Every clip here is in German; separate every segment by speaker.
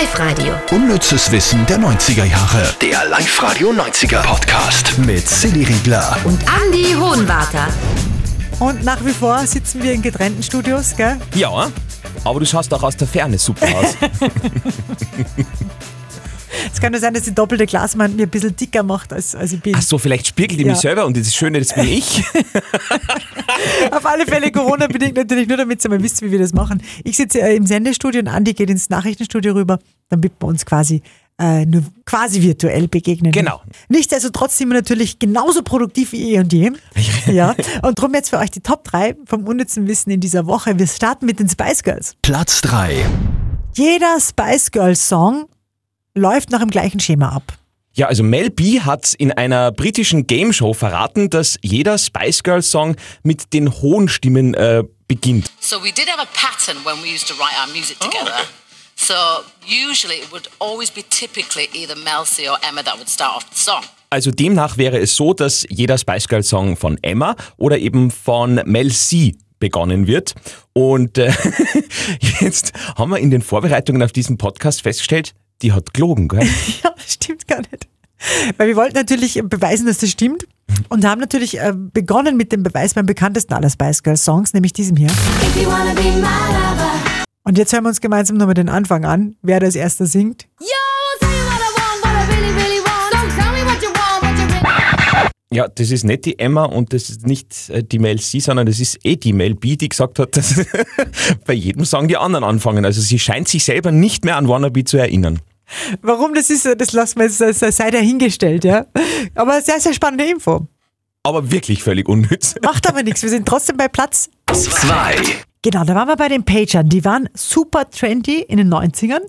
Speaker 1: Live-Radio.
Speaker 2: Unnützes Wissen der 90er Jahre. Der Live-Radio 90er Podcast mit Silly Riegler.
Speaker 1: Und Andy Hohenwarter.
Speaker 3: Und nach wie vor sitzen wir in getrennten Studios, gell?
Speaker 4: Ja, aber du schaust auch aus der Ferne super aus.
Speaker 3: Es kann nur sein, dass die doppelte Glaswand mir ein bisschen dicker macht, als, als ich bin.
Speaker 4: Ach so, vielleicht spiegelt die
Speaker 3: Ja.
Speaker 4: mich selber und das Schöne, das bin ich.
Speaker 3: Auf alle Fälle Corona-bedingt natürlich nur, damit ihr mal wisst, wie wir das machen. Ich sitze äh, im Sendestudio und Andi geht ins Nachrichtenstudio rüber, damit wir uns quasi äh, nur quasi virtuell begegnen.
Speaker 4: Genau.
Speaker 3: Nichtsdestotrotz sind wir natürlich genauso produktiv wie eh und je. ja. Und drum jetzt für euch die Top 3 vom unnützen Wissen in dieser Woche. Wir starten mit den Spice Girls.
Speaker 2: Platz 3.
Speaker 3: Jeder Spice Girls Song läuft nach dem gleichen Schema ab.
Speaker 4: Ja, also Mel B hat in einer britischen Game Show verraten, dass jeder Spice Girls Song mit den hohen Stimmen äh, beginnt.
Speaker 5: So we did have a pattern when we used to write our music together. So usually it would always be typically either Mel C or Emma that would start off the song.
Speaker 4: Also demnach wäre es so, dass jeder Spice Girls Song von Emma oder eben von Mel C begonnen wird. Und äh, jetzt haben wir in den Vorbereitungen auf diesen Podcast festgestellt, die hat gelogen, gell?
Speaker 3: Ja, das stimmt gar nicht. Weil wir wollten natürlich beweisen, dass das stimmt und haben natürlich äh, begonnen mit dem Beweis beim bekanntesten aller Spice Girls Songs, nämlich diesem hier. Und jetzt hören wir uns gemeinsam nochmal den Anfang an, wer das erste singt.
Speaker 4: Ja, das ist nicht die Emma und das ist nicht äh, die Mel C, sondern das ist eh die Mel B, die gesagt hat, dass bei jedem Song die anderen anfangen. Also sie scheint sich selber nicht mehr an Wannabe zu erinnern.
Speaker 3: Warum das ist, das lassen wir jetzt, das sei dahingestellt, ja. Aber sehr, sehr spannende Info.
Speaker 4: Aber wirklich völlig unnütz.
Speaker 3: Macht aber nichts, wir sind trotzdem bei Platz
Speaker 2: 2.
Speaker 3: Genau, da waren wir bei den Pagern. Die waren super trendy in den 90ern.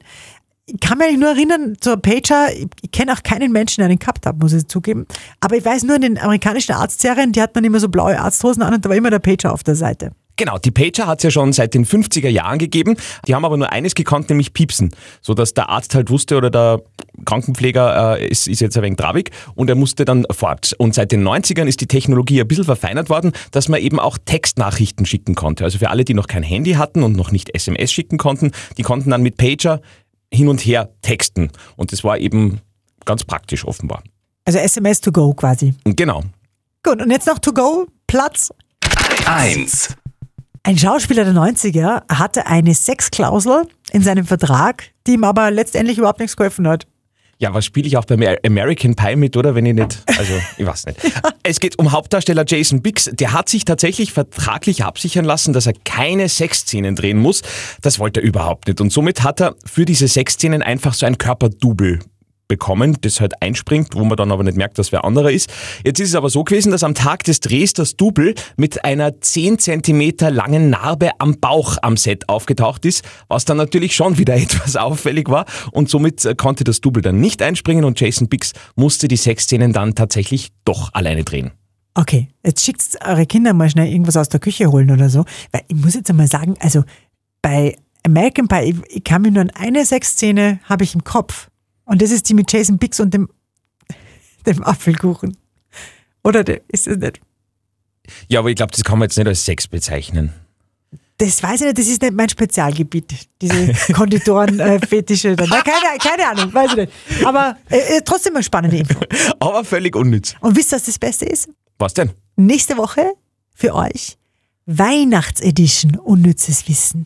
Speaker 3: Ich kann mich eigentlich nur erinnern, zur Pager, ich, ich kenne auch keinen Menschen, der einen gehabt hat, muss ich zugeben. Aber ich weiß nur, in den amerikanischen Arztserien, die hat man immer so blaue Arzthosen an und da war immer der Pager auf der Seite.
Speaker 4: Genau, die Pager hat es ja schon seit den 50er Jahren gegeben. Die haben aber nur eines gekannt, nämlich Piepsen. So dass der Arzt halt wusste oder der Krankenpfleger äh, ist, ist jetzt ein wenig trabig und er musste dann fort. Und seit den 90ern ist die Technologie ein bisschen verfeinert worden, dass man eben auch Textnachrichten schicken konnte. Also für alle, die noch kein Handy hatten und noch nicht SMS schicken konnten, die konnten dann mit Pager hin und her texten. Und das war eben ganz praktisch offenbar.
Speaker 3: Also SMS to go quasi.
Speaker 4: Genau.
Speaker 3: Gut, und jetzt noch to go, Platz.
Speaker 2: 1.
Speaker 3: Ein Schauspieler der 90er hatte eine Sexklausel in seinem Vertrag, die ihm aber letztendlich überhaupt nichts geholfen hat.
Speaker 4: Ja, was spiele ich auch beim American Pie mit, oder? Wenn ich nicht, also ich weiß nicht. Es geht um Hauptdarsteller Jason Biggs. Der hat sich tatsächlich vertraglich absichern lassen, dass er keine Sexszenen drehen muss. Das wollte er überhaupt nicht. Und somit hat er für diese Sexszenen einfach so ein Körperdouble bekommen, das halt einspringt, wo man dann aber nicht merkt, dass wer anderer ist. Jetzt ist es aber so gewesen, dass am Tag des Drehs das Double mit einer 10 Zentimeter langen Narbe am Bauch am Set aufgetaucht ist, was dann natürlich schon wieder etwas auffällig war und somit äh, konnte das Double dann nicht einspringen und Jason Biggs musste die Sexszenen dann tatsächlich doch alleine drehen.
Speaker 3: Okay, jetzt schickt eure Kinder mal schnell irgendwas aus der Küche holen oder so. Weil ich muss jetzt einmal sagen, also bei American Pie, ich, kann mich nur an eine Sexszene habe ich im Kopf. Und das ist die mit Jason Biggs und dem, dem Apfelkuchen. Oder der, ist es nicht?
Speaker 4: Ja, aber ich glaube, das kann man jetzt nicht als Sex bezeichnen.
Speaker 3: Das weiß ich nicht, das ist nicht mein Spezialgebiet, diese Konditoren-Fetische. Na, keine, keine Ahnung, weiß ich nicht. Aber äh, äh, trotzdem eine spannende Info.
Speaker 4: Aber völlig unnütz.
Speaker 3: Und wisst ihr, was das Beste ist?
Speaker 4: Was denn?
Speaker 3: Nächste Woche für euch Weihnachtsedition Unnützes Wissen.